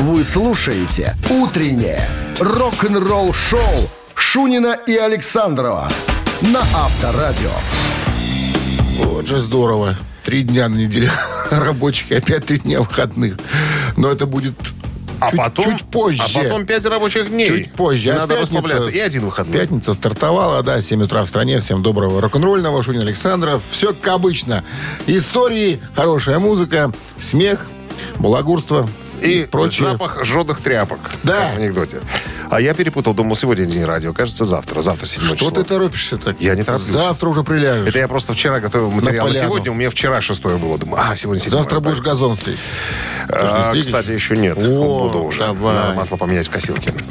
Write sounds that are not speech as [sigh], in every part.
Вы слушаете «Утреннее рок-н-ролл-шоу» Шунина и Александрова на Авторадио. Вот же здорово. Три дня на неделю [laughs] рабочих и опять три дня выходных. Но это будет А чуть, потом, чуть позже. А потом 5 рабочих дней. Чуть позже. Надо А пятница- расслабляться. И один выходной. Пятница стартовала, да, 7 утра в стране. Всем доброго рок-н-ролльного. Шунин Александров. Все как обычно. Истории, хорошая музыка, смех, балагурство И прочее. запах жженых тряпок. Да. В анекдоте. А я перепутал, думал, сегодня день радио. Кажется, завтра. Завтра 7 Что число. ты торопишься так? Я не тороплюсь. Завтра уже приляжешь. Это я просто вчера готовил материал. Поляну. Сегодня у меня вчера шестое было. Думаю, а, сегодня седьмое. Завтра будешь газон стричь. А, кстати, еще нет. О, Буду уже. давай. Надо масло поменять в косилке. [laughs]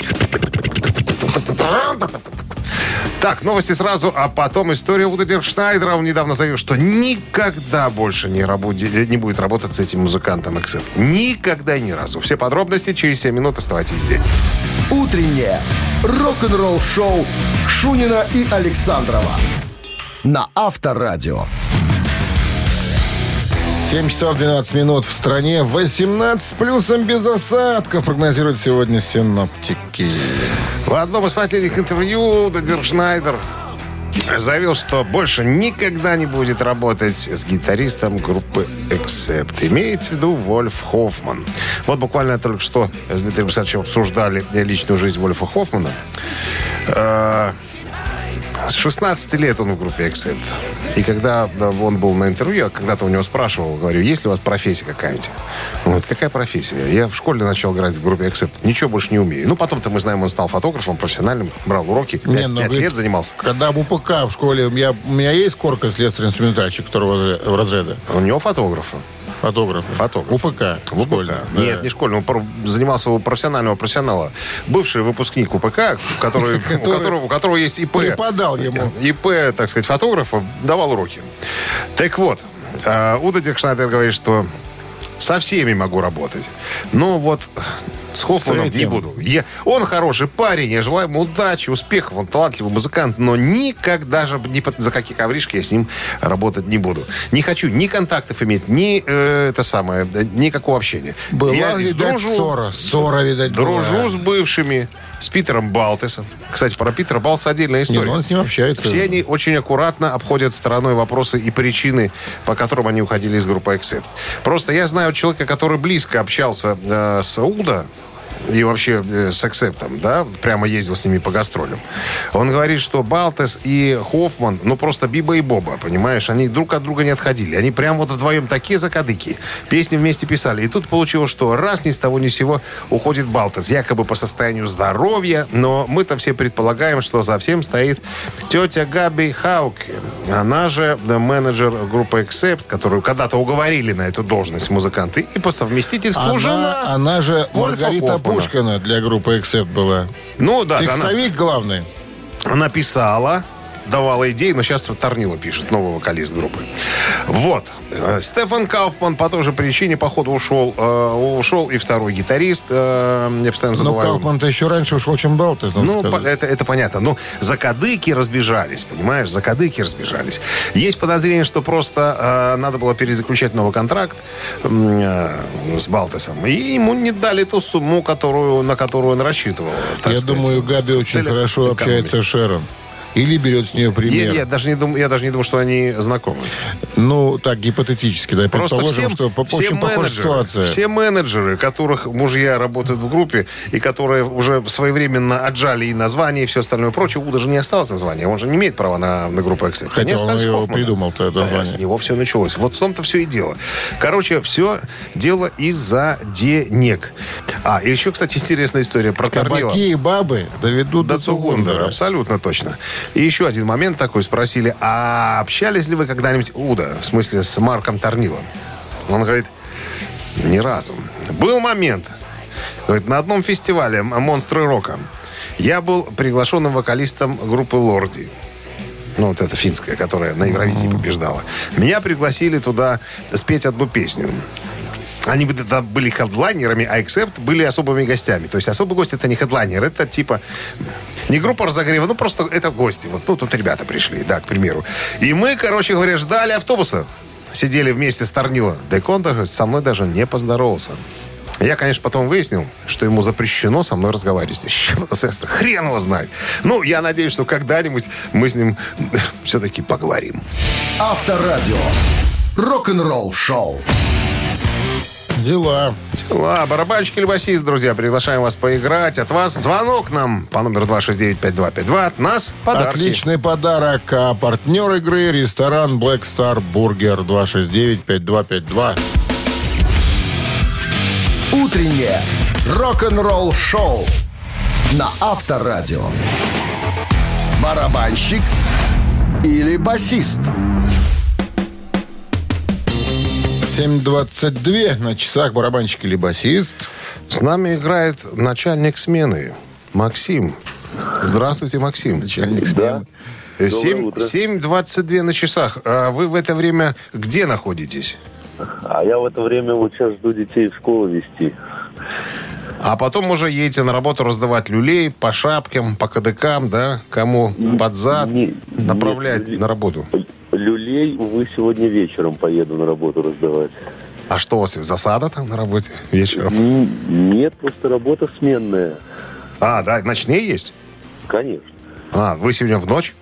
Так, новости сразу, а потом история Уда Диркшнайдера. Он недавно заявил, что никогда больше не, рабу- не будет работать с этим музыкантом Эксеп. Никогда и ни разу. Все подробности через 7 минут. Оставайтесь здесь. «Утреннее рок-н-ролл-шоу» Шунина и Александрова на Авторадио. 7 часов 12 минут в стране. 18 с плюсом без осадков прогнозируют сегодня синоптики. В одном из последних интервью Уда Диркшнайдер заявил, что больше никогда не будет работать с гитаристом группы Accept. Имеется в виду Вольф Хоффман. Вот буквально только что с Дмитрием Александровичем обсуждали личную жизнь Вольфа Хоффмана. С 16 лет он в группе Accept. И когда да, он был на интервью, я когда-то у него спрашивал, говорю, есть ли у вас профессия какая-нибудь? Он говорит, какая профессия? Я в школе начал играть в группе Accept. Ничего больше не умею. Ну, потом-то мы знаем, он стал фотографом профессиональным, брал уроки. Пять, Не, ну, пять говорит, лет занимался. Когда в УПК в школе, у меня, у меня есть корка слесарь-инструментальщик второго разряда, У него фотографа. Фотограф. Фотограф. УПК. В УПК. да. Нет, не школьный. Он занимался у профессионального профессионала. Бывший выпускник УПК, который, у, которого, у которого есть ИП. Преподал ему. ИП, так сказать, фотографа, давал уроки. Так вот, э, Удо Диркшнайдер говорит, что со всеми могу работать. Но вот с Хоффманом не буду. Я, он хороший парень, я желаю ему удачи, успехов, он талантливый музыкант, но никогда же ни за какие ковришки я с ним работать не буду. Не хочу ни контактов иметь, ни э, это самое, никакого общения. Была, я видать, дружу, ссора. Ссора, видать, дружу была. с бывшими, с Питером Балтесом.Кстати, про Питера Балса отдельная Не, история. ну он с ним общается. Все они очень аккуратно обходят стороной вопросы и причины, по которым они уходили из группы Accept. Просто я знаю человека, который близко общался э, с Уда, и вообще э, с Accept, да, прямо ездил с ними по гастролям. Он говорит, что Балтес и Хоффман, ну просто Биба и Боба, понимаешь, они друг от друга не отходили. Они прям вот вдвоем такие закадыки. Песни вместе писали. И тут получилось, что раз ни с того ни с сего уходит Балтес, якобы по состоянию здоровья, но мы-то все предполагаем, что за всем стоит тетя Габи Хауке. Она же менеджер группы Accept, которую когда-то уговорили на эту должность музыканты, и по совместительству Она, жена. она же Маргарита Хоффмана. Пушкина для группы Accept была. Ну да, да, она- Текстовик главный. она писала, давала идеи, но сейчас Торнила пишет, новый вокалист группы. Вот. Э, Стефан Кауфман по той же причине, походу, ушел. Э, ушел и второй гитарист. э, я постоянно Но забываю. Кауфман-то еще раньше ушел, чем Балтес. надо Ну, сказать. по- это, это понятно. Ну, закадыки разбежались, понимаешь? Закадыки разбежались. Есть подозрение, что просто э, надо было перезаключать новый контракт э, с Балтесом. И ему не дали ту сумму, которую, на которую он рассчитывал. Я сказать, думаю, Габи очень целях хорошо экономики. общается с Шерон. Или берет с нее Я, пример. я даже не думаю, я даже не думаю, что они знакомы. Ну, так, гипотетически, да. Просто Предположим, всем, что по- все менеджеры, ситуация. все менеджеры, которых мужья работают в группе и которые уже своевременно отжали и название, и все остальное прочее, у даже не осталось названия. Он же не имеет права на, на группу Accept. Хотя Они он его придумал-то, это Да, название. с него все началось. Вот в том-то все и дело. Короче, все дело из-за денег. А, и еще, кстати, интересная история про. Кабаки и бабы доведут до До Цугундера. абсолютно точно. И еще один момент такой. Спросили, а общались ли вы когда-нибудь, Уда, в смысле с Марком Торнилом? Он говорит, ни разу. Был момент, говорит, на одном фестивале «Монстры рока» я был приглашенным вокалистом группы «Лорди». Ну, вот эта финская, которая на Евровидении побеждала. Меня пригласили туда спеть одну песню. Они бы- тогда были хедлайнерами, а Accept были особыми гостями. То есть особый гость это не хедлайнер, это типа не группа разогрева, ну просто это гости. Вот ну, тут ребята пришли, да, к примеру. И мы, короче говоря, ждали автобуса. Сидели вместе с Торнило. Декон со мной даже не поздоровался. Я, конечно, потом выяснил, что ему запрещено со мной разговаривать. С это связано? Хрен его знает. Ну, я надеюсь, что когда-нибудь мы с ним [laughs] все-таки поговорим. Авторадио. Рок-н-ролл шоу. Дела. Дела. Барабанщик или басист, друзья, приглашаем вас поиграть. От вас звонок нам по номеру 269-5252. От нас подарки. Отличный подарок. А партнер игры ресторан Black Star Burger 269-5252. Утреннее рок-н-ролл шоу на Авторадио. Барабанщик или басист? 7.22 на часах барабанщик или басист. С нами играет начальник смены Максим. Здравствуйте, Максим. Начальник смены. Э, утро. 7.22 на часах. А вы в это время где находитесь? А я в это время вот сейчас жду детей в школу вести. А потом уже едете на работу раздавать люлей по шапкам, по кадыкам, да? Кому под зад Не- направлять нет, на работу. Люлей, увы, сегодня вечером поеду на работу раздавать. А что у вас, засада там на работе вечером? Нет, просто работа сменная. А, да, ночные есть? Конечно. А, вы сегодня в ночь?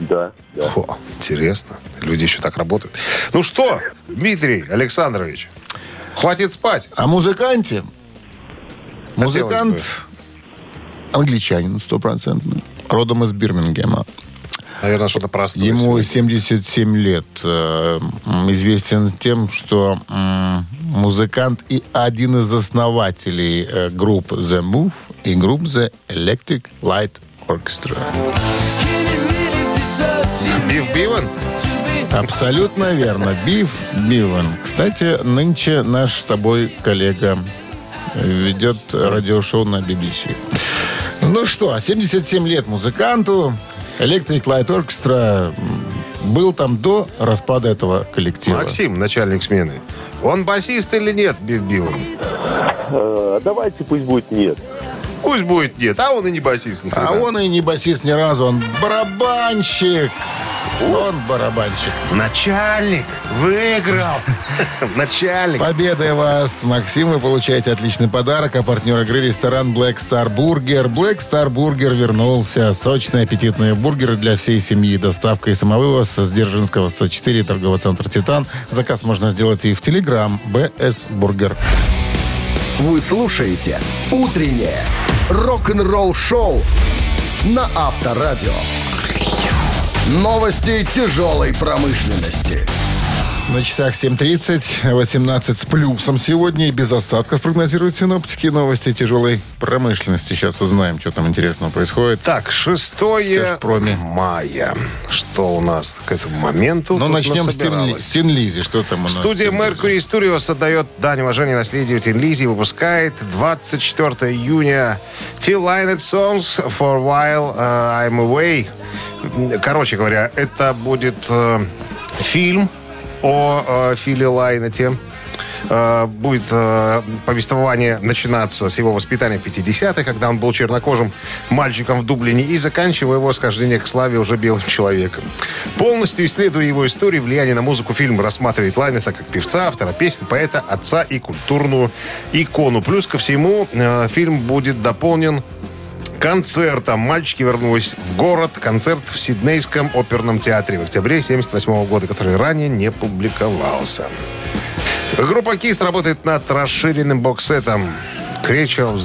Да, да. О, интересно. Люди еще так работают. Ну что, Дмитрий Александрович, хватит спать. О музыканте. Хотелось Музыкант англичанин стопроцентно. Родом из Бирмингема. Наверное, что-то простое. Ему сегодня. 77 лет. Э, Известен тем, что музыкант и один из основателей э, групп The Move и групп The Electric Light Orchestra. Биф Биван? Абсолютно верно. Биф Биван. Кстати, нынче наш с тобой коллега ведет радиошоу на BBC. Ну что, 77 лет музыканту. Electric Light Orchestra был там до распада этого коллектива. Максим, начальник смены. Он басист или нет, Биван? А, давайте пусть будет нет. Пусть будет нет, а он и не басист. ни А он и не басист ни разу, он барабанщик. Он барабанщик. Начальник выиграл. [laughs] Начальник. Победой вас, Максим, вы получаете отличный подарок. А партнер игры ресторан Black Star Burger. Black Star Burger вернулся. Сочные аппетитные бургеры для всей семьи. Доставка и самовывоз с Дзержинского 104, торговый центр «Титан». Заказ можно сделать и в Телеграм BS Burger. Вы слушаете «Утреннее рок-н-ролл шоу» на Авторадио. Новости тяжелой промышленности. На часах 7.30, 18 с плюсом сегодня и без осадков прогнозируют синоптики. Новости тяжелой промышленности. Сейчас узнаем, что там интересного происходит. Так, 6 Тяжпроме. мая. Что у нас к этому моменту Ну, начнем с Тин, насобиралось? с Тин Лизи. Что там у нас? Студия? Mercury Studios отдает дань уважения наследию Тин Лизи и выпускает 24 июня Phil Lynott Songs for While uh, I'm Away. Короче говоря, это будет э, фильм о э, Филе Лайнете. Э, будет э, повествование начинаться с его воспитания в 50-х, когда он был чернокожим мальчиком в Дублине, и заканчивая его схождение к славе уже белым человеком. Полностью исследуя его историю, влияние на музыку, фильм рассматривает Лайнета как певца, автора песен, поэта, отца и культурную икону. Плюс ко всему, э, фильм будет дополнен концертом. Мальчики вернулись в город. Концерт в Сиднейском оперном театре в октябре 78 года, который ранее не публиковался. Группа Kiss работает над расширенным боксетом Creature of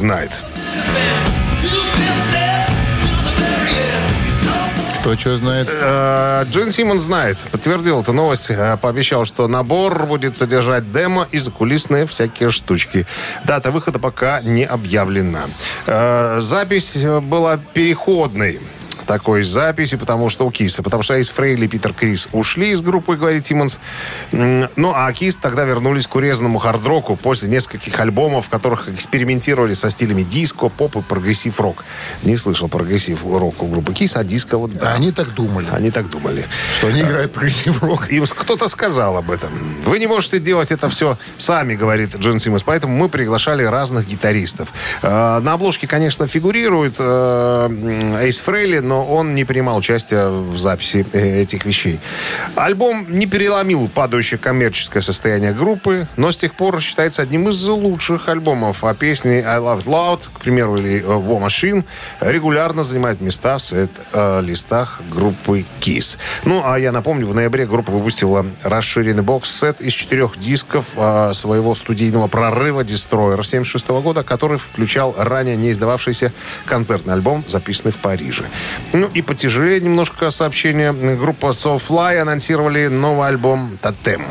Кто что знает? Э, Джин Симмон знает, подтвердил эту новость, э, пообещал, что набор будет содержать демо и закулисные всякие штучки. Дата выхода пока не объявлена. Э, Запись э, была переходной такой записью, потому что у Киса, потому что Эйс Фрейли и Питер Крис ушли из группы, говорит Симмонс. М, Ну, а Kiss тогда вернулись к урезанному хард-року после нескольких альбомов, в которых экспериментировали со стилями диско, поп и прогрессив-рок. Не слышал прогрессив-рок у группы Kiss, а диско вот да. Они так думали, Они так думали. что они играют прогрессив-рок. Им кто-то сказал об этом. Вы не можете делать это все сами, говорит Джин Симмонс. Поэтому мы приглашали разных гитаристов. Э, На обложке, конечно, фигурирует э, Эйс Фрейли, но но он не принимал участия в записи э, этих вещей. Альбом не переломил падающее коммерческое состояние группы, но с тех пор считается одним из лучших альбомов. А песни I Love It Loud, к примеру, или War Machine регулярно занимают места в сет-листах группы Kiss. Ну, а я напомню, в ноябре группа выпустила расширенный бокс-сет из четырех дисков э, своего студийного прорыва Destroyer 76 года, который включал ранее не издававшийся концертный альбом, записанный в Париже. Ну и потяжелее немножко сообщение. Группа Soulfly анонсировали новый альбом «Тотем».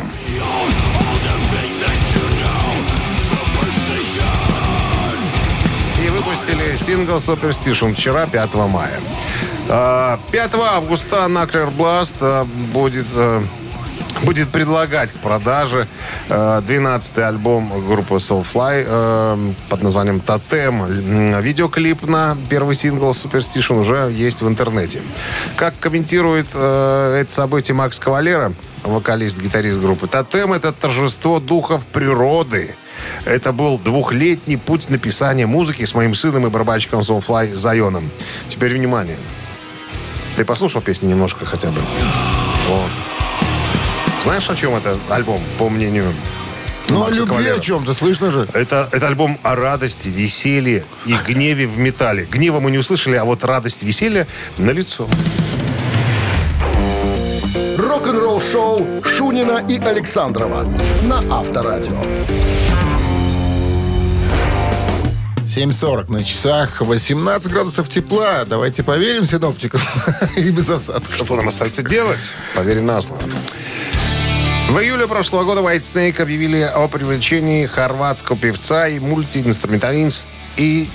И выпустили сингл Superstition вчера, 5 мая. А, 5 августа Nuclear Blast а, будет а, будет предлагать к продаже 12-й альбом группы Soulfly э, под названием «Тотем». Видеоклип на первый сингл Superstition уже есть в интернете. Как комментирует э, это событие Макс Кавалера, вокалист-гитарист группы «Тотем» — это торжество духов природы. Это был двухлетний путь написания музыки с моим сыном и барабанщиком Soulfly Зайоном. Теперь внимание. Ты послушал песню немножко хотя бы? Вот. Знаешь, о чем это альбом, по мнению Ну, о Макса любви Кавалера? о чем-то, слышно же? Это, это альбом о радости, веселье и гневе в металле. Гнева мы не услышали, а вот радость, веселье на лицо. Рок-н-ролл-шоу Шунина и Александрова на Авторадио. 7.40 на часах, 18 градусов тепла. Давайте поверим синоптикам [laughs] и без осадков. Что нам остается делать? Поверим на слово. В июле прошлого года White Snake объявили о привлечении хорватского певца и мультиинструменталист и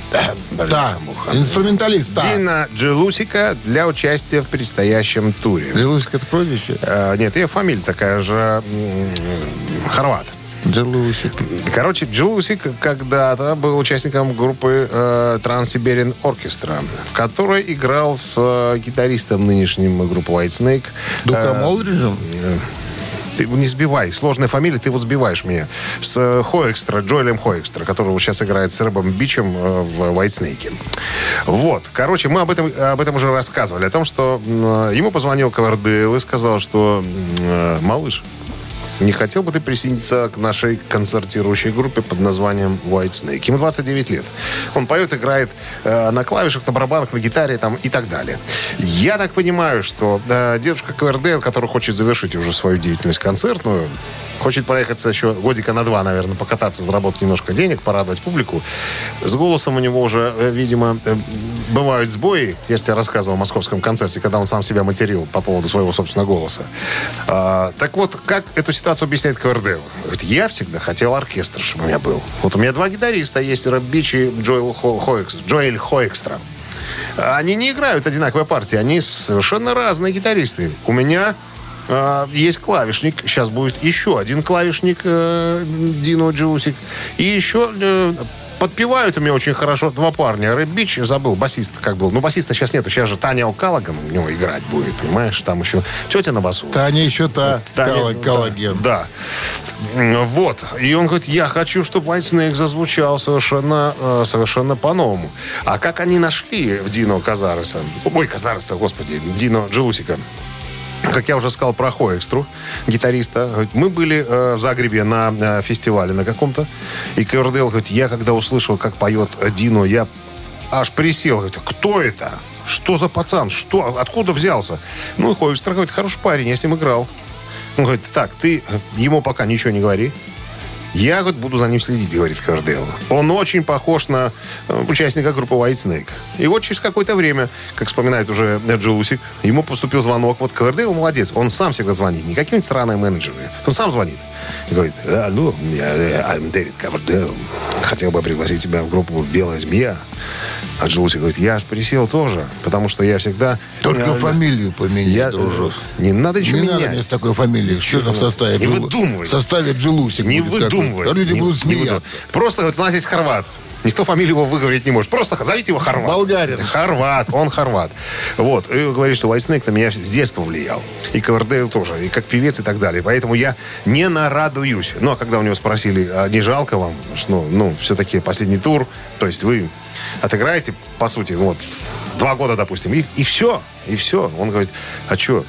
Да, муха. инструменталист, да. Дина Джелусика для участия в предстоящем туре. Джелусик это прозвище? Э, нет, ее фамилия такая же хорват. Джелусик. Короче, Джелусик когда-то был участником группы э, Trans-Siberian Orchestra, в которой играл с э, гитаристом нынешним группы White Snake. Дуком Э, Олдриджем? Ты его не сбивай. Сложная фамилия, ты вот сбиваешь меня. С э, Хоэкстра, Джоэлем Хоэкстра, который вот сейчас играет с Рэбом Бичем э, в Snake. Вот. Короче, мы об этом, об этом уже рассказывали. О том, что м, ему позвонил Ковердейл и сказал, что малыш, не хотел бы ты присоединиться к нашей концертирующей группе под названием White Snake? Ему 29 лет. Он поет, играет э, на клавишах, на барабанах, на гитаре там, и так далее. Я так понимаю, что э, дедушка Ковердейл, который хочет завершить уже свою деятельность концертную, хочет проехаться еще годика на два, наверное, покататься, заработать немножко денег, порадовать публику. С голосом у него уже, э, видимо, э, бывают сбои. Я же тебе рассказывал о московском концерте, когда он сам себя материл по поводу своего собственного голоса. А, так вот, как эту ситуацию объясняет Ковердейл? Говорит, я всегда хотел оркестр, чтобы у меня был. Вот у меня два гитариста есть, Рэб Бич и Джоэл Хо- Хоэкс- Джоэль Хоэкстра. Они не играют одинаковые партии, они совершенно разные гитаристы. У меня а, есть клавишник, сейчас будет еще один клавишник э, Дино Джусик. И еще э, подпевают у меня очень хорошо два парня. Рэб Бич, забыл, басист как был. Ну, басиста сейчас нету, сейчас же Таня О'Каллаган у него играть будет, понимаешь? Там еще тетя на басу. Таня еще та Таня- коллаген. Да. М, Вот. И он говорит, я хочу, чтобы White Snake зазвучал совершенно, э, совершенно по-новому. А как они нашли в Дино Казареса? Ой, Казареса, господи, Дино Джелусика. Как я уже сказал про Хоэкстру, гитариста. Говорит, Мы были э, в Загребе на э, фестивале на каком-то. И Ковердейл говорит, я когда услышал, как поет Дино, я аж присел. Говорит, кто это? Что за пацан? Что? Откуда взялся? Ну, и Хоэкстра говорит, хороший парень, я с ним играл. Он говорит, так, ты ему пока ничего не говори. Я говорит, буду за ним следить, говорит Ковердейл. Он очень похож на э, участника группы Whitesnake. И вот через какое-то время, как вспоминает уже Джусик, ему поступил звонок. Вот Ковердейл молодец, он сам всегда звонит. Не какие-нибудь сраные менеджеры. Он сам звонит. И говорит, алло, я, я I'm Дэвид Ковердейл. Хотел бы пригласить тебя в группу «Белая змея». А Джоусик говорит, я аж присел тоже, потому что я всегда... Только э, фамилию поменяй, я, дружок. Не надо ничего Не надо менять. мне с такой фамилией. Что там в составе? Не выдумывай. В составе Джелусик Не выдумывай. А люди Не- будут смеяться. Просто вот у нас есть хорват. Никто фамилию его выговорить не может. Просто зовите его хорват. Болгарин. Хорват, он хорват. Вот. И говорит, что White Snake на меня с детства влиял. И Ковердейл тоже. И как певец и так далее. Поэтому я не нарадуюсь. Ну, а когда у него спросили, а не жалко вам, что, ну, все-таки последний тур, то есть вы отыграете, по сути, вот, два года, допустим, и, и все, и все. Он говорит, а что?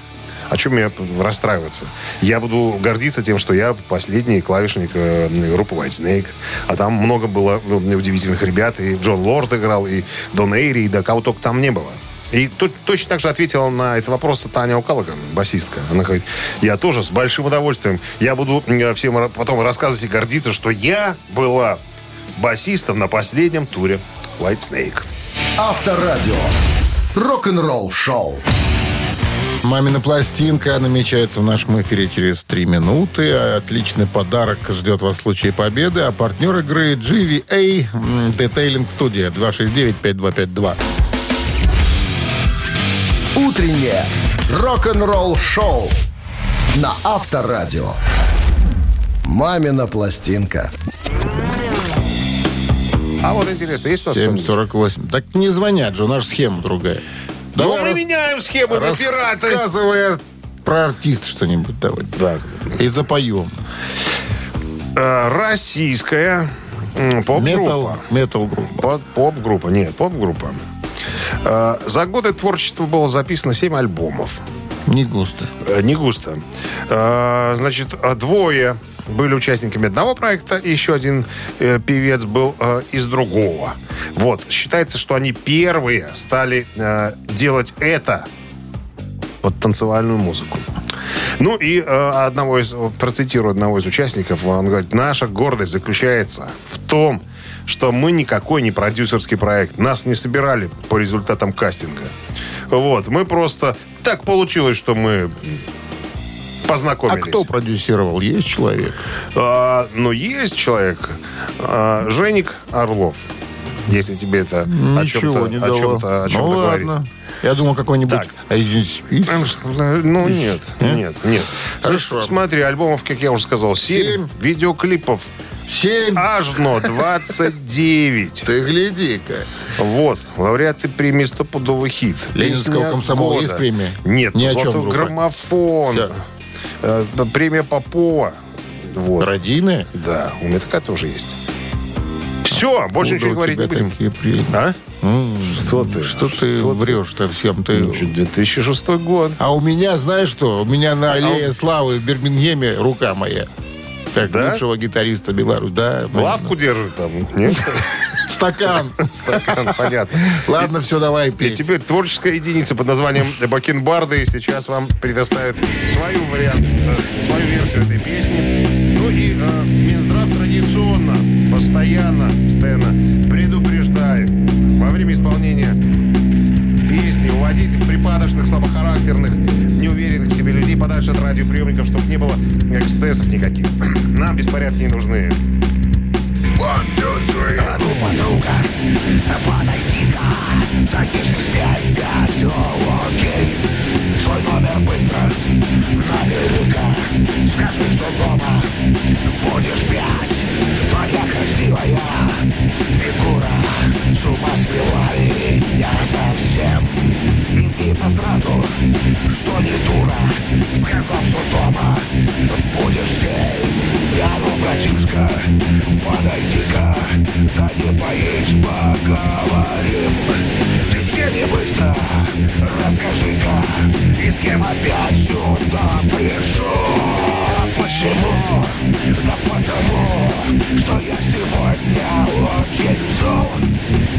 А что мне расстраиваться? Я буду гордиться тем, что я последний клавишник э, группы White Snake. А там много было ну, удивительных ребят. И Джон Лорд играл, и Дон Эйри, и да кого только там не было. И тут точно так же ответила на этот вопрос Таня Укалаган, басистка. Она говорит, я тоже с большим удовольствием. Я буду э, всем потом рассказывать и гордиться, что я была басистом на последнем туре White Snake. Авторадио. Рок-н-ролл шоу. Мамина пластинка намечается в нашем эфире через три минуты. Отличный подарок ждет вас в случае победы. А партнер игры GVA Detailing Studio 269-5252. Утреннее рок-н-ролл шоу на Авторадио. Мамина пластинка. А вот интересно, есть у нас кто-нибудь? 748. Так не звонят же, у нас схема другая. Ну, Давай мы рас- меняем схему, мы пираты. Рассказывай про артиста что-нибудь давай. Да. И запоем. Э, Российская поп-группа. Метал, метал группа. Поп- Поп-группа, нет, поп-группа. Э, За годы творчества было записано 7 альбомов. Не густо. Э, Не густо. Значит, двое были участниками одного проекта, и еще один э, певец был э, из другого. Вот. Считается, что они первые стали э, делать это, вот танцевальную музыку. Ну и э, одного из, процитирую одного из участников, он говорит, наша гордость заключается в том, что мы никакой не продюсерский проект. Нас не собирали по результатам кастинга. Вот, мы просто... Так получилось, что мы А познакомились. кто продюсировал? Есть человек? А, ну, есть человек. А, Женик Орлов. Если тебе это о Ничего чем-то, не о чем-то, о чем-то ну, говорит. ладно. Я думал, какой-нибудь... Так. А извините, Ну, нет, нет, нет. Хорошо. Смотри, альбомов, как я уже сказал, 7. Семь. Видеоклипов Семь. аж но 29. Ты гляди-ка. Вот, лауреаты премии «Стопудовый хит». Ленинского комсомола есть премия? Нет, Ни о чем «Золотой группа. граммофон». Э, Премия Попова. Вот. Родины? Да, у меня такая тоже есть. Все, больше Откуда ничего говорить не будем. такие премии? А? Что ты? Что ты врешь-то всем? Ты... Ну, что, 2006 год. А у меня, знаешь что? У меня на аллее славы в Бирмингеме рука моя. Как Да? лучшего гитариста Беларусь. Да, Лавку держит там, нет? [laughs] Стакан. [laughs] Стакан, понятно. Ладно, все, давай И петь. теперь творческая единица под названием Бакенбарды сейчас вам предоставит свою вариант, э, свою версию этой песни. Ну и э, Минздрав традиционно, постоянно, постоянно предупреждает во время исполнения песни уводить припадочных, слабохарактерных, неуверенных в себе людей подальше от радиоприемников, чтобы не было эксцессов никаких. [clears throat] Нам беспорядки не нужны. One, two, three. А ну, подруга, подойди-ка Так не стесняйся, все окей. Свой номер быстро. Набери-ка Скажи, что дома. Будешь пять Твоя красивая фигура С ума свела меня совсем И видно сразу, что не дура Сказав, что дома будешь семь Я ну, братишка, подойди-ка Да не боись, поговорим Ты чем не быстро, расскажи-ка И с кем опять сюда пришел Почему? Да потому, что я сегодня очень зол.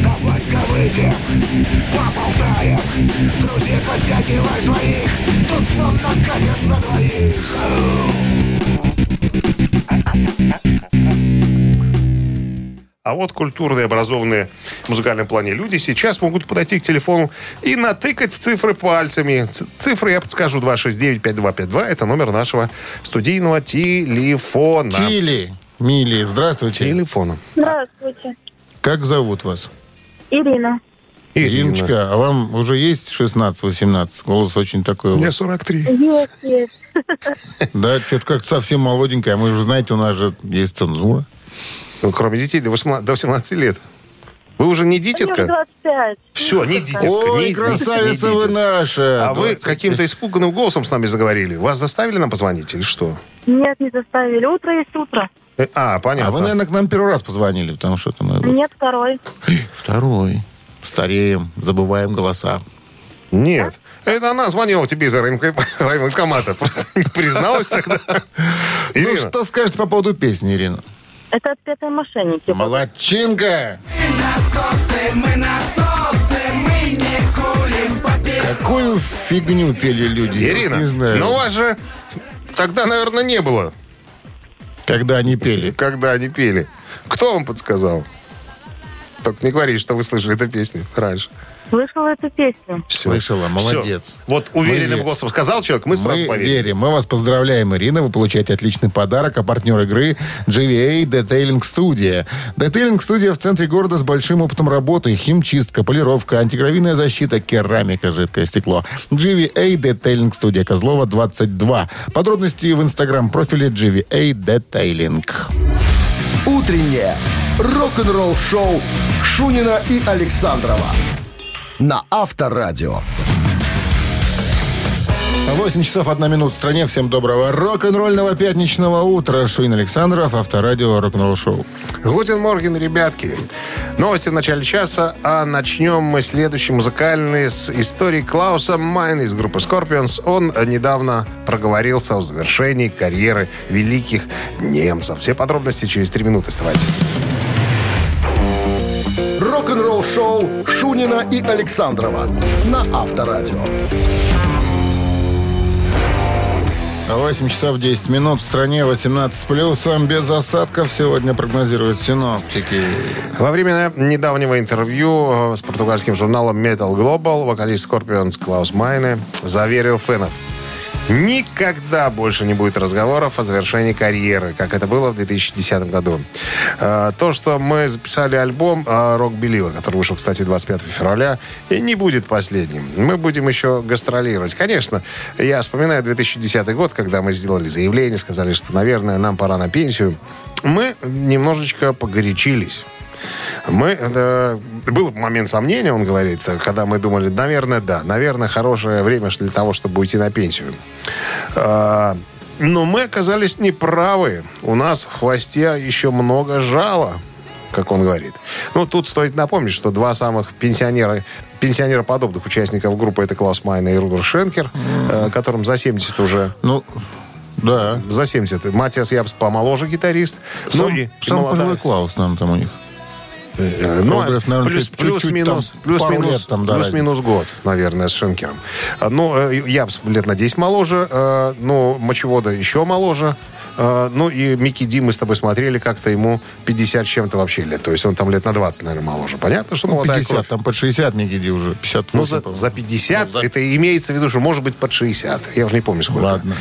Давай-ка выйдем, поболтаем. Друзей подтягивай своих Тут вам накатят за двоих А вот культурные, образованные в музыкальном плане люди сейчас могут подойти к телефону и натыкать в цифры пальцами. Цифры я подскажу 269-5252. Это номер нашего студийного телефона. Тили. Мили, здравствуйте. Телефона. Здравствуйте. Как зовут вас? Ирина. Ирина. Ириночка, а вам уже есть 16-18? Голос очень такой. Мне вот. 43. Есть, есть. Да, что-то как-то совсем молоденькая. Мы же, знаете, у нас же есть цензура. Ну, кроме детей до 18, до 18 лет. Вы уже не Мне уже дитятка? 25. Все, не дитятка. Ой, не- не- красавица не вы дитятка. наша. А вы 20. каким-то испуганным голосом с нами заговорили. Вас заставили нам позвонить или что? Нет, не заставили. Утро есть утро. Э, А, понятно. А вы, наверное, к нам первый раз позвонили, потому что там... Нет, второй. Второй. стареем, забываем голоса. Нет. Это она звонила тебе из [laughs] райвоенкомата. Просто не призналась тогда. Ну, что скажете по поводу песни, Ирина? Это отпетые мошенники. Молодчинка! Какую фигню пели люди? Ирина, Не знаю. ну у вас же тогда, наверное, не было, Когда они пели. когда они пели. Кто вам подсказал? Только не говорите, что вы слышали эту песню раньше. Слышала эту песню. Слышала, Всё. молодец. Вот уверенным Мы- голосом сказал человек, мы сразу Мы поверим. верим. Мы вас поздравляем, Ирина. Вы получаете отличный подарок. А партнер игры GVA Detailing Studio. Detailing Studio в центре города с большим опытом работы. Химчистка, полировка, антигравийная защита, керамика, жидкое стекло. GVA Detailing Studio Козлова 22. Подробности в инстаграм-профиле GVA Detailing. Утреннее рок-н-ролл-шоу Шунина и Александрова на Авторадио. 8 часов 1 минут в стране. Всем доброго рок-н-ролльного пятничного утра. Шунин, Александров, Авторадио, рок-н-ролл шоу. Guten Morgen, ребятки. Новости в начале часа, а начнем мы следующий музыкальный с истории Клауса Майна из группы Scorpions. Он недавно проговорился о завершении карьеры великих немцев. Все подробности через три минуты. Оставайтесь. Рок-н-ролл-шоу Шунина и Александрова на Авторадио. 8 часов 10 минут. В стране 18 с плюсом. Без осадков сегодня прогнозируют синоптики. Во время недавнего интервью э, с португальским журналом Metal Global вокалист Scorpions Клаус Майне заверил фенов, Никогда больше не будет разговоров о завершении карьеры, как это было в 2010 году. Э, То, что мы записали альбом «Рок Белива», который вышел, кстати, 25 февраля, и не будет последним. Мы будем еще гастролировать. Конечно, я вспоминаю 2010 год, когда мы сделали заявление, сказали, что, наверное, нам пора на пенсию. Мы немножечко погорячились. Мы, э, был момент сомнения, он говорит, когда мы думали, наверное, да, наверное, хорошее время для того, чтобы уйти на пенсию. А, но мы оказались неправы. У нас в хвосте еще много жала, как он говорит. Ну, тут стоит напомнить, что два самых пенсионера, пенсионероподобных участников группы это Клаус Майна и Рудер Шенкер, э, которым за 70 уже Ну, да. за 70. Матиас Япс помоложе гитарист. Сам, ну и, и сам молодая. пожилой Клаус, наверное, там у них. Э, Ну, Рублев, наверное, плюс, чуть- плюс, чуть-чуть минус, там, плюс, минус, лет там, да, плюс разница. минус год, наверное, с Шенкером. А, Ну, э, Япс лет на 10 моложе, э, ну, Мочевода еще моложе. Э, Ну, и Микки Ди мы с тобой смотрели, как-то ему 50 с чем-то вообще лет. То есть он там лет на 20, наверное, моложе. Понятно, что Ну, молодая 50, кровь. там под 60 не гиди уже. 58, Ну, за, за 50 Ну, за- это имеется в виду, что может быть под 60. Я уже не помню, сколько. Ладно.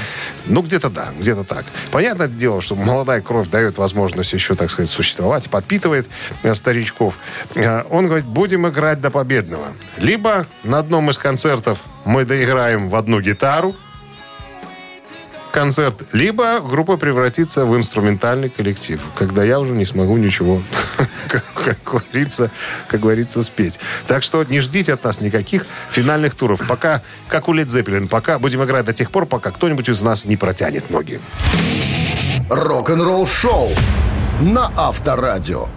Ну, где-то да, где-то так. Понятное дело, что молодая кровь дает возможность еще, так сказать, существовать, подпитывает э, старичков. Э, Он говорит, будем играть до победного. Либо на одном из концертов мы доиграем в одну гитару, концерт, либо группа превратится в инструментальный коллектив, когда я уже не смогу ничего, [laughs] как, говорится, как говорится, спеть. Так что не ждите от нас никаких финальных туров. Пока, как у Led Zeppelin, пока будем играть до тех пор, пока кто-нибудь из нас не протянет ноги. Рок-н-ролл-шоу на Авторадио.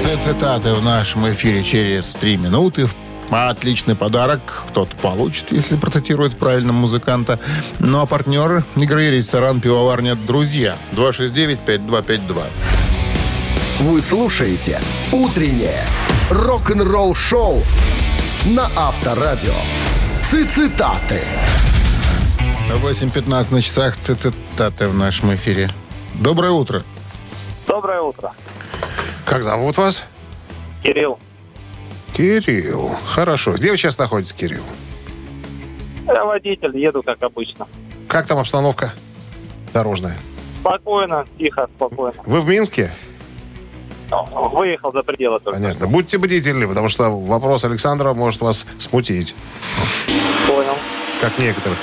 Все цитаты в нашем эфире через 3 минуты. Отличный подарок. Кто-то получит, если процитирует правильно музыканта. Ну а партнер игры ресторан «Пивоварня Друзья». 269-5252. Вы слушаете «Утреннее рок-н-ролл-шоу» на Авторадио. Цитаты. 8.15 на часах цитаты в нашем эфире. Доброе утро. Доброе утро. Как зовут вас? Кирилл. Кирилл. Хорошо. Где вы сейчас находитесь, Кирилл? Я водитель, еду как обычно. Как там обстановка дорожная? Спокойно, тихо, спокойно. Вы в Минске? Выехал за пределы только. Понятно. Будьте бдительны, потому что вопрос Александра может вас смутить, Понял. как некоторых.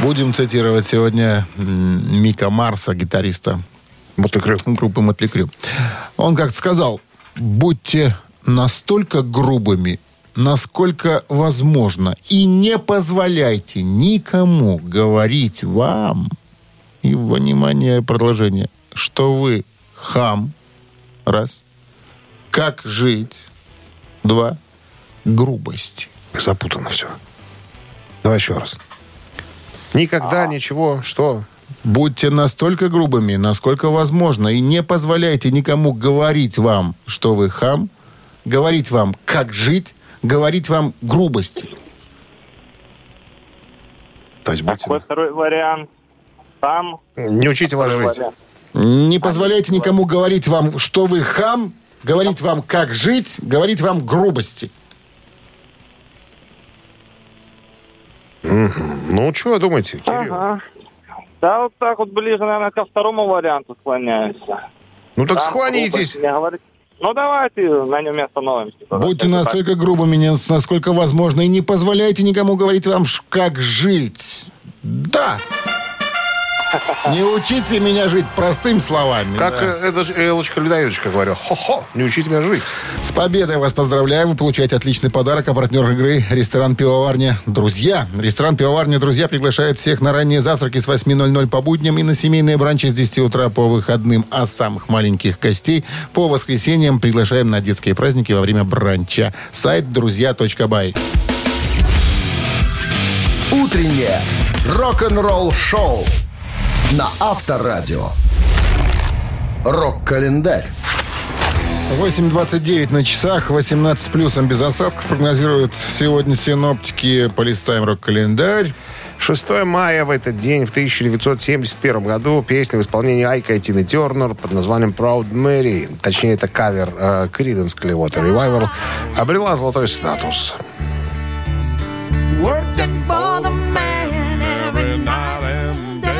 Будем цитировать сегодня Мика Марса, гитариста Мотли Крю. группы Мотли Крю. Он как-то сказал, будьте настолько грубыми, насколько возможно, и не позволяйте никому говорить вам, и, внимание, продолжение, что вы хам, раз, как жить, Два. Грубость. Запутано все. Давай еще раз. Никогда ничего, что? Будьте настолько грубыми, насколько возможно, и не позволяйте никому говорить вам, что вы хам, говорить вам, как жить, говорить вам грубости. То есть будьте... Какой второй вариант? Там. Не учите вас жить. вариант. Не позволяйте никому говорить вам, что вы хам, говорить вам, как жить, говорить вам грубости. Ну, что думаете, Кирилл? Ага. Да, вот так вот ближе, наверное, ко второму варианту склоняюсь. Ну, так Да, склонитесь. говорить. Ну, давайте на нем и остановимся. Будьте Это настолько грубыми, не- насколько возможно, и не позволяйте никому говорить вам, как жить. Да. Не учите меня жить простым словами. Как да. э, это же Элочка Людоедочка говорила. Хо-хо, не учите меня жить. С победой вас поздравляю. Вы получаете отличный подарок. А партнер игры – ресторан «Пивоварня Друзья». Ресторан «Пивоварня Друзья» приглашает всех на ранние завтраки с 8.00 по будням и на семейные бранчи с 10 утра по выходным. А самых маленьких гостей по воскресеньям приглашаем на детские праздники во время бранча. Сайт друзья.бай. Утреннее рок-н-ролл-шоу на Авторадио. Рок-календарь. 8.29 на часах, 18 с плюсом без осадков прогнозируют сегодня синоптики. Полистаем рок-календарь. 6 мая в этот день, в 1971 году, песня в исполнении Айка и Тины Тернер под названием Proud Mary, точнее это кавер э, Creedence Clearwater Revival, обрела золотой статус.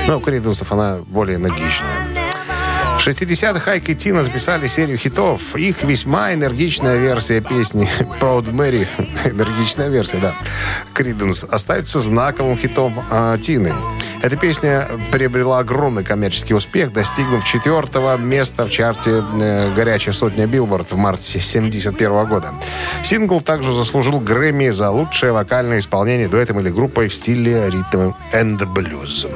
Но у Криденсов она более энергичная. В 60-х Айк и Тина записали серию хитов. Их весьма энергичная версия песни [laughs] Proud Mary, [laughs] энергичная версия, да, Криденс, остается знаковым хитом а, Тины. Эта песня приобрела огромный коммерческий успех, достигнув четвертого места в чарте э, «Горячая сотня Billboard» в марте 71 года. Сингл также заслужил Грэмми за лучшее вокальное исполнение дуэтом или группой в стиле ритм and blues.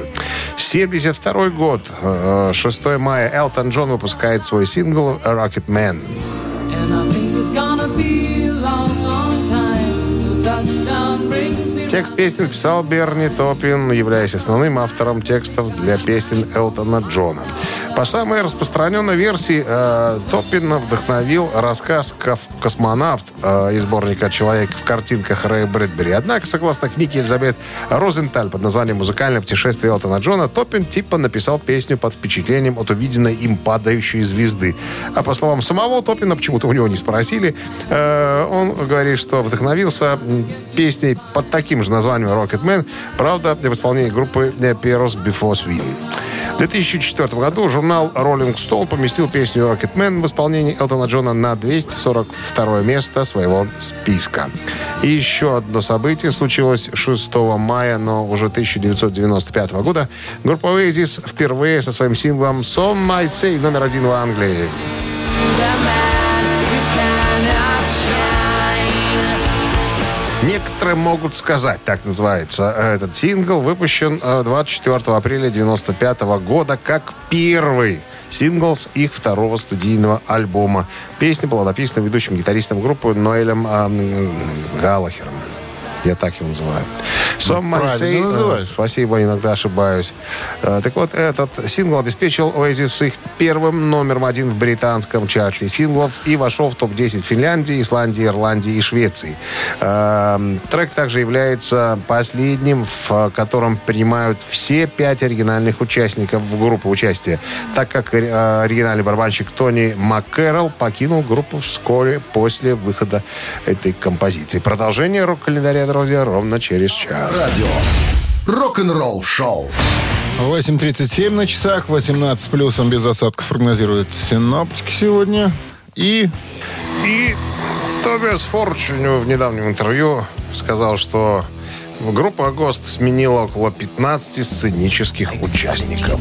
72 год, э, 6 мая, Элтон Джон выпускает свой сингл «Rocket Man». Текст песни написал Берни Топин, являясь основным автором текстов для песен Элтона Джона. По самой распространенной версии, э, Топин вдохновил рассказ «Ков- «Космонавт» э, из сборника «Человек в картинках» Рэя Брэдбери. Однако, согласно книге Элизабет Розенталь под названием «Музыкальное путешествие Элтона Джона», Топин типа написал песню под впечатлением от увиденной им падающей звезды. А по словам самого Топина, почему-то у него не спросили, э, он говорит, что вдохновился песней под таким же названием «Rocket Man», правда, в исполнении группы Pierce Before Swing. В 2004 году журнал Rolling Stone поместил песню «Rocket Man» в исполнении Элтона Джона на 242 место своего списка. И еще одно событие случилось 6 мая, но уже 1995 года. Группа Oasis впервые со своим синглом «Some Might Say» номер один в Англии. Некоторые могут сказать, так называется этот сингл, выпущен э, 24 апреля 95 года как первый сингл с их второго студийного альбома. Песня была написана ведущим гитаристом группы Ноэлем э, Галлахером. Я так его называю. Правильно say- называешь. э, Спасибо, иногда ошибаюсь. Э, Так вот, этот сингл обеспечил Oasis их первым номером один в британском чарте синглов и вошел в топ-10 Финляндии, Исландии, Ирландии и Швеции. Э, Трек также является последним, в котором принимают все пять оригинальных участников в группу участия, так как оригинальный барабанщик Тони МакКэрролл покинул группу вскоре после выхода этой композиции. Продолжение рок-календаря, друзья, ровно через час. Радио. Рок-н-ролл-шоу. 8.37 на часах, 18 с плюсом без осадков прогнозируют синоптики сегодня. И И Тобиас Фордж у него в недавнем интервью сказал, что группа «Гост» сменила около 15 сценических участников.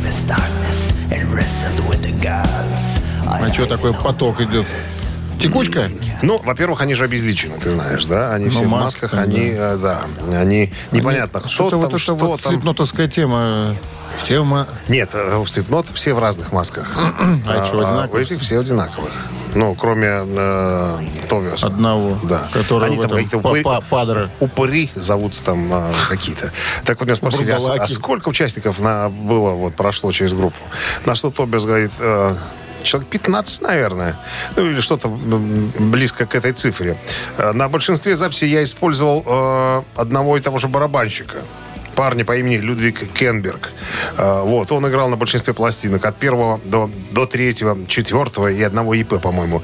а что такой поток идет? Текучка? Ну, во-первых, они же обезличены, ты знаешь, да? Они Ну, все в маска, масках, они, э, да, они непонятно, кто Что-то там, вот что вот там. слепнотовская тема. Все в ма- Нет, э, в Слепнот все в разных масках. [clears throat] А что, у одинаковые? этих все одинаковых. Ну, кроме э, Тобиаса. одного, Да. который Они там какие-то упыри- па- падры. упыри зовутся там а, какие-то. Так вот меня спросили, а, а сколько участников на, было, вот, прошло через группу? На что Тобиас говорит, э, человек 15, наверное. Ну, или что-то близко к этой цифре. Э, На большинстве записей я использовал э, одного и того же барабанщика парня по имени Людвиг Кенберг. Э, Вот, он играл на большинстве пластинок от первого до, до третьего, четвертого и одного ИП, по-моему.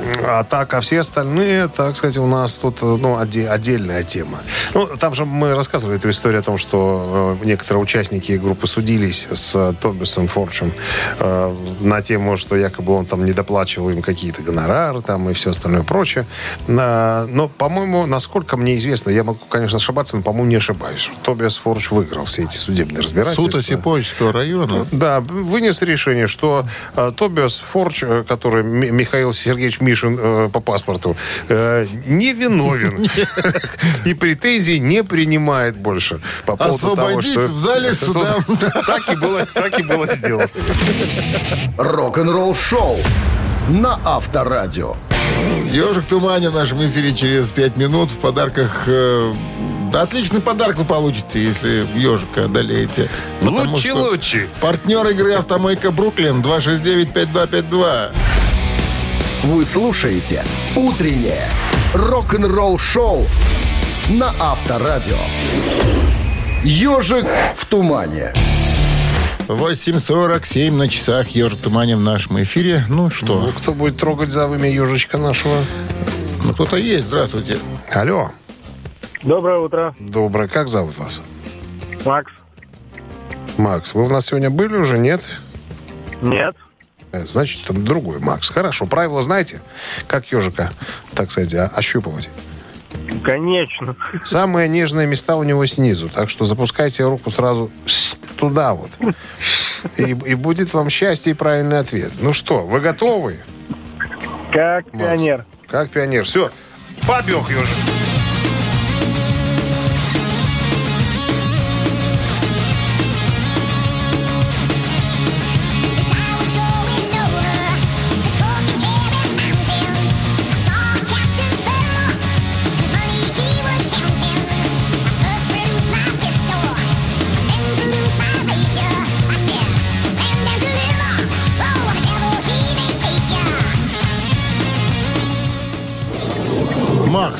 Э, А так, а все остальные, так сказать, у нас тут ну, оде- отдельная тема. Ну, там же мы рассказывали эту историю о том, что э, некоторые участники группы судились с э, Тобисом Форчем э, на тему, что якобы он там не доплачивал им какие-то гонорары там и все остальное прочее. На- но, по-моему, насколько мне известно, я могу, конечно, ошибаться, но, по-моему, не ошибаюсь, что Тобиас Форч выиграл все эти судебные разбирательства. Суд Осиповического района. Да, вынес решение, что э, Тобиас Форч, э, который Ми- Михаил Сергеевич Мишин э, по паспорту, э, не виновен. [laughs] И претензий не принимает больше. По поводу того, Освободить что... в зале [laughs] суда. Так и было, так и было сделано. Рок-н-ролл шоу на Авторадио. Ежик в тумане в нашем эфире через 5 минут. В подарках... э, да, отличный подарок вы получите, если ежика одолеете. Потому Лучи, что лучи. Партнер игры «Автомойка Бруклин» 269-5252. Вы слушаете «Утреннее рок-н-ролл шоу» на Авторадио. «Ежик в тумане». 8.47 на часах. Ежик в тумане в нашем эфире. Ну что, Ну, кто будет трогать за вымя ежичка нашего? ну, кто-то есть. Здравствуйте. Алло. Доброе утро, Доброе. Как зовут вас? Макс. Макс, вы у нас сегодня были уже, нет? Нет. Э, Значит, там другой Макс. Хорошо. Правила знаете? Как ежика, так сказать, а- ощупывать? Конечно. Самые нежные места у него снизу. Так что запускайте руку сразу туда вот. И, и будет вам счастье и правильный ответ. Ну что, вы готовы? Как Макс? пионер. Как пионер. Все. Побег ежик.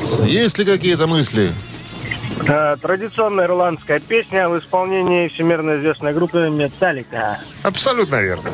Макс, есть ли какие-то мысли? Традиционная ирландская песня в исполнении всемирно известной группы Металлика. Абсолютно верно.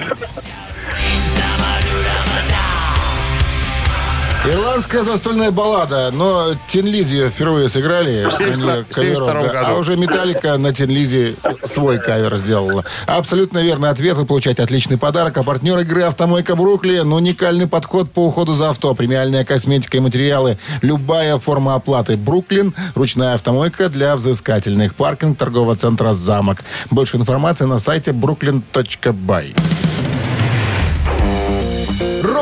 Ирландская застольная баллада, но Тинлизи ее впервые сыграли. В 72 Они кавером, 72 да. году. А уже Металлика на Тинлизи свой кавер сделала. Абсолютно верный ответ. Вы получаете отличный подарок. А партнер игры «Автомойка Бруклин». Уникальный подход по уходу за авто. Премиальная косметика и материалы. Любая форма оплаты. «Бруклин». Ручная автомойка для взыскательных. Паркинг торгового центра «Замок». Больше информации на сайте brooklyn.by.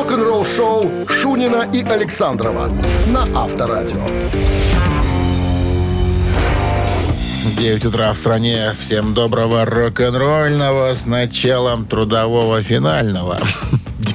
Рок-н-ролл шоу Шунина и Александрова на Авторадио. 9 утра в стране. Всем доброго рок-н-ролльного с началом трудового финального.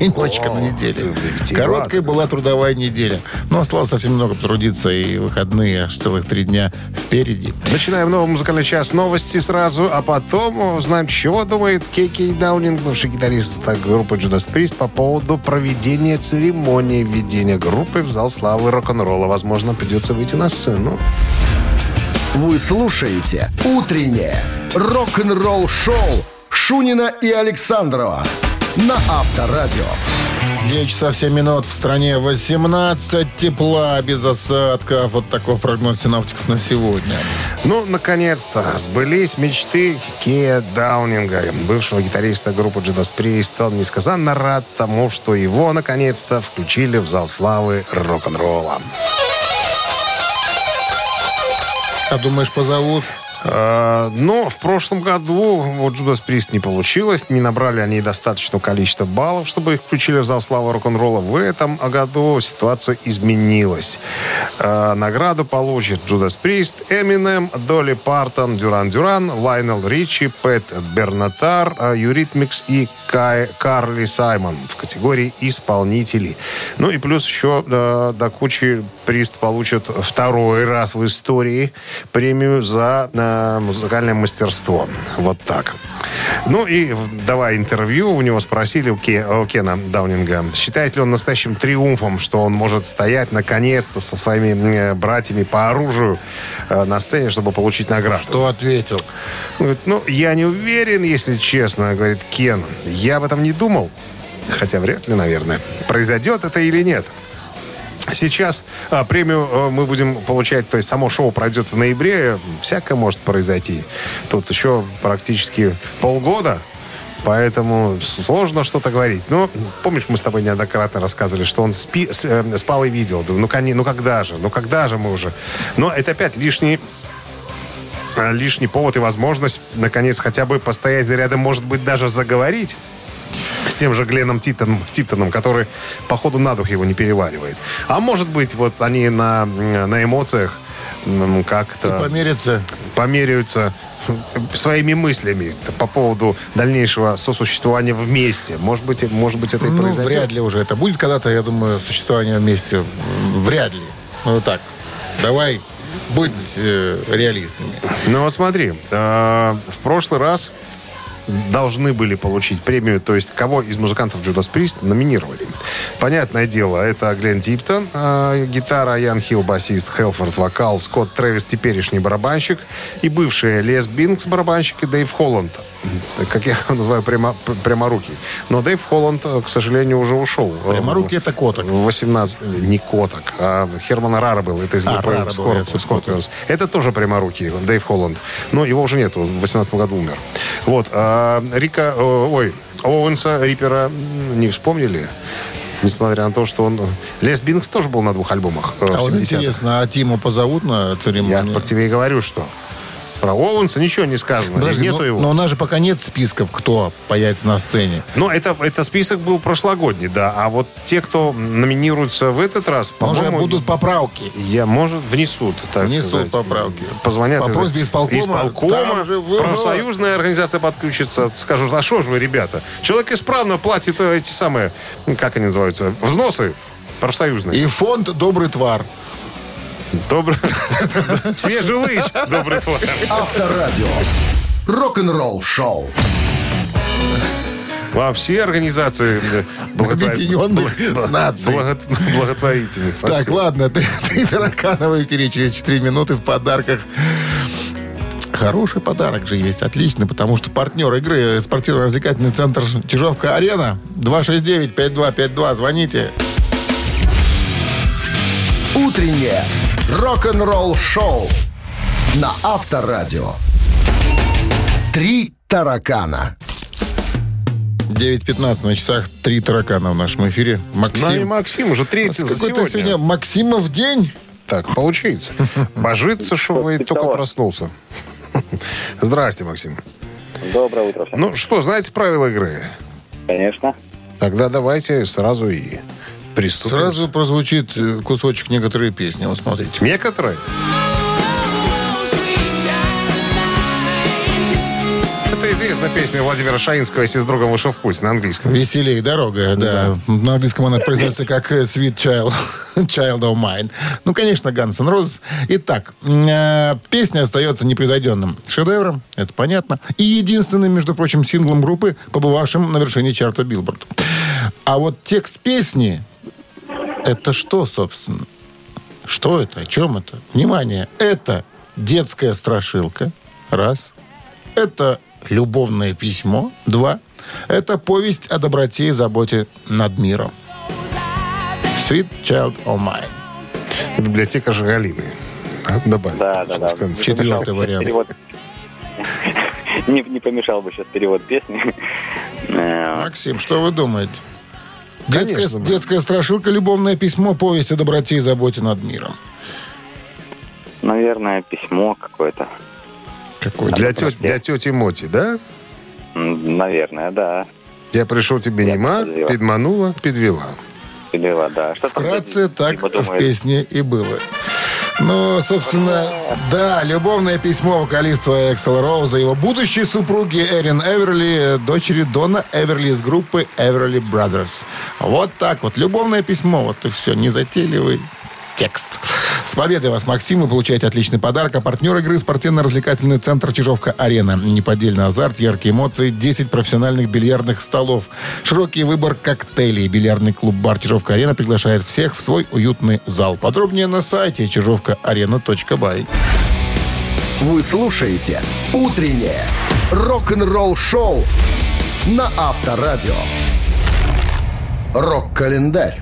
Денечка на неделе. ты витиеватый. Короткая была трудовая неделя. Но осталось совсем много потрудиться, и выходные аж целых три дня впереди. Начинаем новый музыкальный час новости сразу, а потом узнаем, чего думает Кейки Даунинг, бывший гитарист группы Judas Priest, по поводу проведения церемонии введения группы в зал славы рок-н-ролла. Возможно, придется выйти на сцену. Вы слушаете «Утреннее рок-н-ролл шоу» Шунина и Александрова на Авторадио. 9 часов 7 минут в стране 18 тепла без осадков. Вот такой прогноз синаптиков на сегодня. Ну, наконец-то, сбылись мечты Кея Даунинга, бывшего гитариста группы Judas Priest. Он несказанно рад тому, что его, наконец-то, включили в зал славы рок-н-ролла. А думаешь, позовут? Э, Но в прошлом году вот Judas Priest не получилось. Не набрали они достаточное количество баллов, чтобы их включили в зал славы рок-н-ролла. В этом году ситуация изменилась. Э, Награду получат Judas Priest, Eminem, Долли Партон, Duran Duran, Лайнел Ричи, Пэт Бенатар, э, Eurythmics и Кай- Карли Саймон в категории исполнителей. Ну и плюс еще э, до кучи Прист получит второй раз в истории премию за музыкальное мастерство. Вот так. Ну и давая интервью, у него спросили, у, Ке- у Кена Даунинга, считает ли он настоящим триумфом, что он может стоять наконец-то со своими э, братьями по оружию э, на сцене, чтобы получить награду. Кто ответил? Он говорит, ну, я не уверен, если честно, говорит Кен. Я об этом не думал. Хотя вряд ли, наверное. Произойдет это или нет. Сейчас а, премию а, мы будем получать, то есть само шоу пройдет в ноябре, всякое может произойти. Тут еще практически полгода, поэтому сложно что-то говорить. Но помнишь, мы с тобой неоднократно рассказывали, что он спи- э, спал и видел. Ну, кони- ну когда же? Ну когда же мы уже? Но это опять лишний а, лишний повод и возможность, наконец, хотя бы постоять рядом, может быть, даже заговорить с тем же Гленном Типтоном, Типтоном, который, походу, на дух его не переваривает. А может быть, вот они на, на эмоциях как-то Помериться. померяются своими мыслями по поводу дальнейшего сосуществования вместе. Может быть, может быть это и Ну, произойдет. вряд ли уже это будет когда-то, я думаю, существование вместе. Вряд ли. Ну, так. Давай быть э, реалистами. Ну вот смотри, э, в прошлый раз должны были получить премию, то есть кого из музыкантов Judas Priest номинировали. Понятное дело, это Глен Типтон, э, гитара, Ян Хилл, басист, Хелфорд, вокал, Скотт Трэвис, теперешний барабанщик, и бывшие Лес Бинкс, барабанщик, и Дэйв Холланд, как я его [laughs] называю, прямо, пряморукий. Но Дэйв Холланд, к сожалению, уже ушел. Пряморукий это коток. В 18... Не Коток, а Хермана Рара был. Это из А, группы Скорпионс. Это тоже пряморукий, Дэйв Холланд. Но его уже нету, в 18 году умер. Вот. А Рика... Ой, Оуэнса, Риппера м, не вспомнили. Несмотря на то, что он... Лес Бинкс тоже был на двух альбомах э, А вот 70-х. интересно, а Тиму позовут на Я церемонию? по тебе и говорю, что... Про Оуэнса ничего не сказано. Подожди, Нету но, его. но у нас же пока нет списков, кто появится на сцене. Ну, это, это список был прошлогодний, да. А вот те, кто номинируются в этот раз, Но уже по-моему, будут поправки. Я, может, внесут, так Внесут сказать. поправки. Позвонят По из- просьбе исполкома, исполкома, же вы- профсоюзная организация подключится. Скажут, а что же вы, ребята? Человек исправно платит э, эти самые, как они называются, взносы профсоюзные. И фонд «Добрый твар». Добрый. Свежий лыж. Добрый твой. Авторадио. Рок-н-ролл шоу. Во все организации э, благотвор- Наций. благо- благотворительных. Так, ладно, три, три эфире через 4 минуты в подарках. Хороший подарок же есть, отлично, потому что партнер игры спортивно-развлекательный центр Чижовка-Арена 269-5252, звоните. Утреннее рок-н-ролл шоу на Авторадио. Три таракана. 9.15 на часах, три таракана в нашем эфире. Ну и Максим. Максим уже третий за Какой-то сегодня. сегодня Максимов день. Так, получается. Божиться, что вы только проснулся. Здрасте, Максим. Доброе утро всем. Ну что, знаете правила игры? Конечно. Тогда давайте сразу и приступим. Сразу прозвучит э, кусочек некоторые песни. Вот смотрите. Некоторые? Это известная песня Владимира Шаинского «Если с другом вышел в путь» на английском. Веселее дорога, да. На английском она произносится как Sweet Child, [laughs] Child O' Mine. Ну, конечно, Guns N' Roses. Итак, э, песня остается непревзойденным шедевром, это понятно. И единственным, между прочим, синглом группы, побывавшим на вершине чарта Билборд. А вот текст песни, это что, собственно? Что это? О чем это? Внимание, это детская страшилка. Раз. Это любовное письмо. Два. Это повесть о доброте и заботе над миром. Sweet Child of Mine. Библиотека же Галины. А, Добавить. Да, да, да. Четвертый вариант. Перевод. [laughs] Не, не помешал бы сейчас перевод песни. Максим, что вы думаете? Детская, Конечно, да. детская страшилка, любовное письмо, повесть о доброте и заботе над миром. Наверное, письмо какое-то. Какой Для, тет- для тети Моти, да? Наверное, да. Я пришел тебе Я нема, подвела. подманула, подвела. Или да. Что там Вкратце так либо в песне и было. Ну, собственно, да, любовное письмо вокалиста Эксел Роуза, его будущей супруги Эрин Эверли, дочери Дона Эверли из группы Эверли Brothers. Вот так вот, любовное письмо, вот и все, незатейливый текст. С победой вас, Максим, вы получаете отличный подарок. А партнер игры спортивно-развлекательный центр Чижовка-Арена. Неподдельный азарт, яркие эмоции, 10 профессиональных бильярдных столов. Широкий выбор коктейлей. Бильярдный клуб-бар Чижовка-Арена приглашает всех в свой уютный зал. Подробнее на сайте чижовкаарена.бай. Вы слушаете «Утреннее рок-н-ролл-шоу» на Авторадио. Рок-календарь.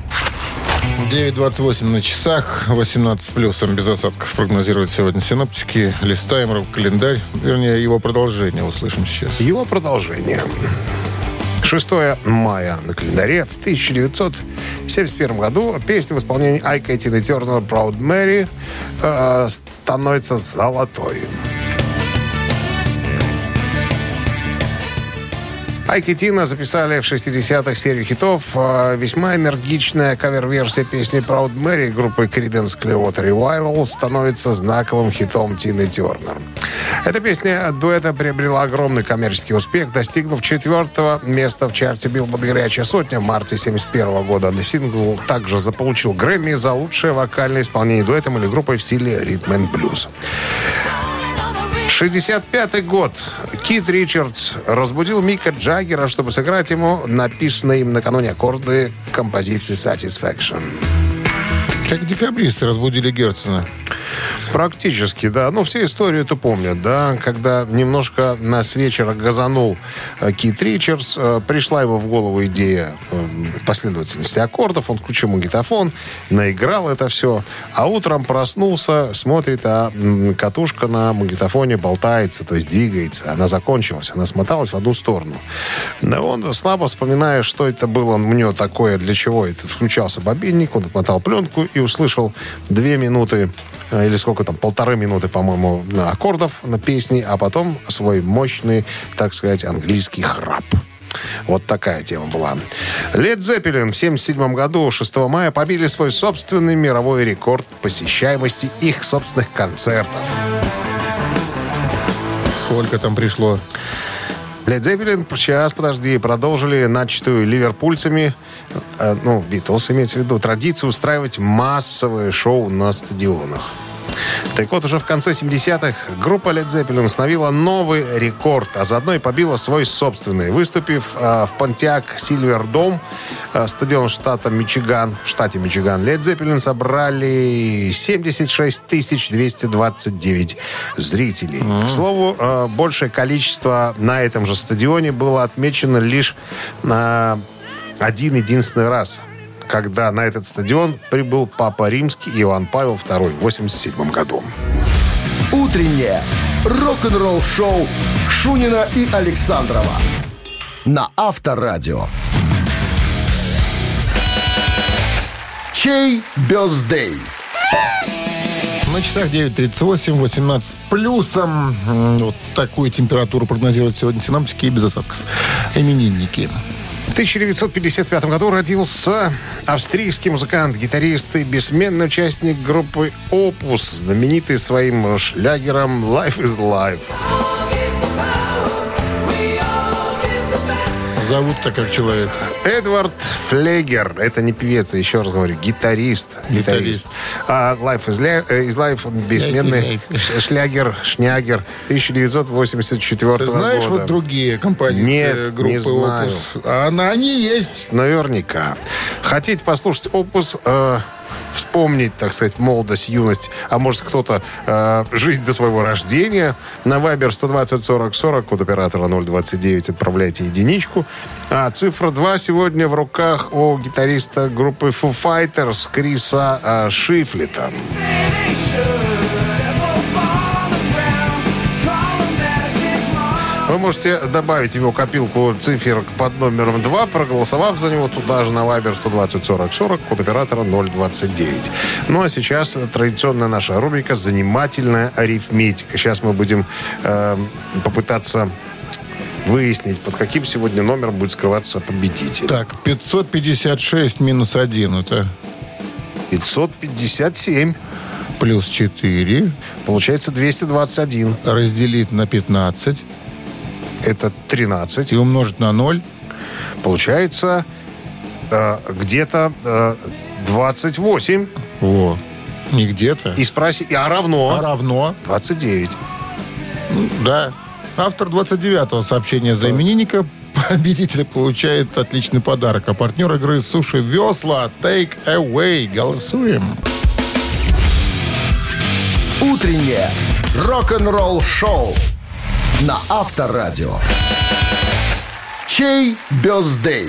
9.28 на часах, 18 плюсом без осадков прогнозируют сегодня синоптики. Листаем рок-календарь, вернее, его продолжение услышим сейчас. Его продолжение. 6 мая на календаре в 1971 году песня в исполнении Айка и Тины Тернер «Proud Mary» э, становится золотой. Айк и Тина записали в 60-х серию хитов. э, Весьма энергичная кавер-версия песни «Proud Mary» группы Creedence Clearwater Revival становится знаковым хитом Тины Тернер. Эта песня дуэта приобрела огромный коммерческий успех, достигнув четвертого места в чарте Billboard «Горячая сотня» в марте 71 года. Сингл также заполучил Грэмми за лучшее вокальное исполнение дуэтом или группой в стиле ритм and блюз. 65 год. Кит Ричардс разбудил Мика Джаггера, чтобы сыграть ему написанные им накануне аккорды композиции Satisfaction. Как декабристы разбудили Герцена. Практически, да. Ну, все историю это помнят, да. Когда немножко на с вечера газанул э, Кит Ричардс, э, пришла ему в голову идея э, последовательности аккордов, он включил магнитофон, наиграл это все, а утром проснулся, смотрит, а катушка на магнитофоне болтается, то есть двигается. Она закончилась, она смоталась в одну сторону. Да он слабо вспоминая, что это было у него такое, для чего это. Включался бобинник, он отмотал пленку и услышал две минуты или сколько там, полторы минуты, по-моему, аккордов на песни, а потом свой мощный, так сказать, английский храп. Вот такая тема была. Лед Зеппелин в 1977 году, 6 мая, побили свой собственный мировой рекорд посещаемости их собственных концертов. Сколько там пришло? Лед Зеппелин, сейчас, подожди, продолжили начатую ливерпульцами, э, ну, Битлз имеется в виду, традицию устраивать массовые шоу на стадионах. Так вот, уже в конце 70-х группа Led Zeppelin установила новый рекорд, а заодно и побила свой собственный, выступив э, в Сильвер Дом, э, стадион штата Мичиган, в штате Мичиган. Led Zeppelin собрали 76 229 зрителей. К слову, э, большее количество на этом же стадионе было отмечено лишь на один единственный раз, когда на этот стадион прибыл Папа Римский Иоанн Павел II в 87 году. Утреннее рок-н-ролл-шоу Шунина и Александрова на Авторадио. Чей бездей? На часах 9.38, 18 плюсом. Вот такую температуру прогнозируют сегодня синоптики и без осадков. Именинники. В 1955 году родился австрийский музыкант, гитарист и бессменный участник группы «Опус», знаменитый своим шлягером «Life is Life». Зовут-то как человек. Эдвард Флегер. Это не певец, еще раз говорю, гитарист. Гитарист. А Life is, Li- э, is Life бессменный Life шлягер, шнягер 1984 Ты знаешь года. вот другие композиции Нет, группы не знаю. Opus? А она они есть. Наверняка. Хотите послушать опус, э, вспомнить, так сказать, молодость, юность, а может кто-то э, жизнь до своего рождения, на Viber 120 40 40, код оператора 029, отправляйте единичку. А цифра 2 сегодня в руках у гитариста группы Foo Fighters Криса э, Шифлета. Вы можете добавить его копилку цифр под номером 2, проголосовав за него туда же на Viber 120 40 40, код оператора 029. Ну а сейчас традиционная наша рубрика «Занимательная арифметика». Сейчас мы будем э, попытаться выяснить, под каким сегодня номером будет скрываться победитель. Так, 556 минус 1 это 557. плюс 4 Получается 221. разделить на 15 Это 13. и умножить на 0. Получается э, где-то э, 28. Во. Не где-то. И спроси, а равно А равно. 29. Да. Автор 29-го сообщения за именинника победитель получает отличный подарок. А партнер игры «Суши Весла» Take Away. Голосуем. Утреннее рок-н-ролл-шоу на Авторадио. Чей birthday?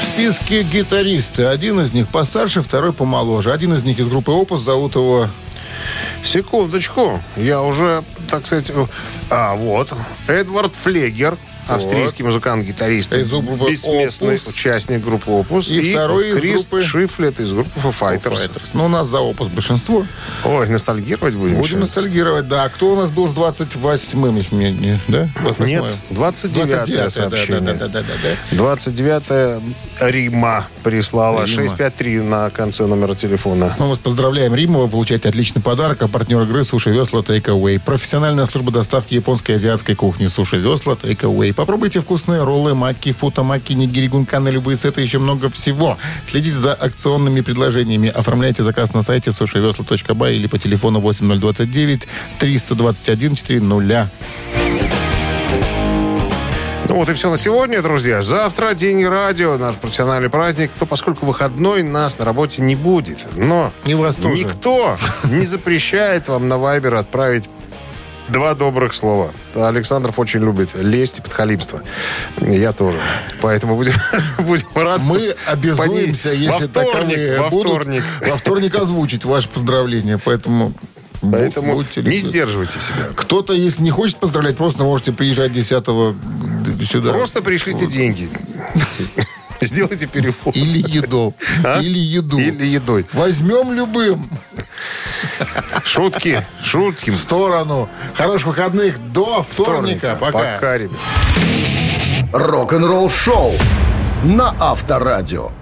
В списке гитаристы. Один из них постарше, второй помоложе. Один из них из группы «Опус». Зовут его... Секундочку. Я уже, так сказать... э, А, вот. Эдвард Флегер. Австрийский музыкант-гитарист. Из группы Бессместный «Опус». участник группы «Опус». И второй из Крис группы- Шифлет из группы Foo Fighters. Ну, у нас за «Опус» большинство. Ой, ностальгировать будем? Будем ли? ностальгировать. Да, кто у нас был с 28-м, если мне не... Да? 28-е? Нет, 29 29-е, сообщение. Да, да, да, да, да. 29 Рима прислала. Рима. 653 на конце номера телефона. Мы вас поздравляем, Рима. Вы получаете отличный подарок. А партнер игры «Суши Весла Take Away». Профессиональная служба доставки японской и азиатской кухни «Суши Весла Take Away». Попробуйте вкусные роллы, маки, футамаки, нигири, гунканы, любые сеты, еще много всего. Следите за акционными предложениями. Оформляйте заказ на сайте сушивесла.бай или по телефону 8029 321 400. Ну вот и все на сегодня, друзья. Завтра день радио, наш профессиональный праздник. То поскольку выходной, нас на работе не будет. Но И вас тоже. никто не запрещает вам на Вайбер отправить два добрых слова. Александров очень любит лесть и подхалимство. Я тоже. Поэтому будем, [laughs] будем рады. Мы обязуемся, Во если вторник, таковые во будут, вторник. во вторник озвучить ваше поздравление. Поэтому, Поэтому будьте не сдерживайте себя. Кто-то, если не хочет поздравлять, просто можете приезжать 10 сюда. Просто пришлите деньги. [laughs] [laughs] Сделайте перевод. Или еду. А? Или еду. Или едой. Возьмем любым Шутки, шутки. в сторону. Хороших выходных. До вторника. Пока. Пока, ребят. Рок-н-ролл-шоу на Авторадио.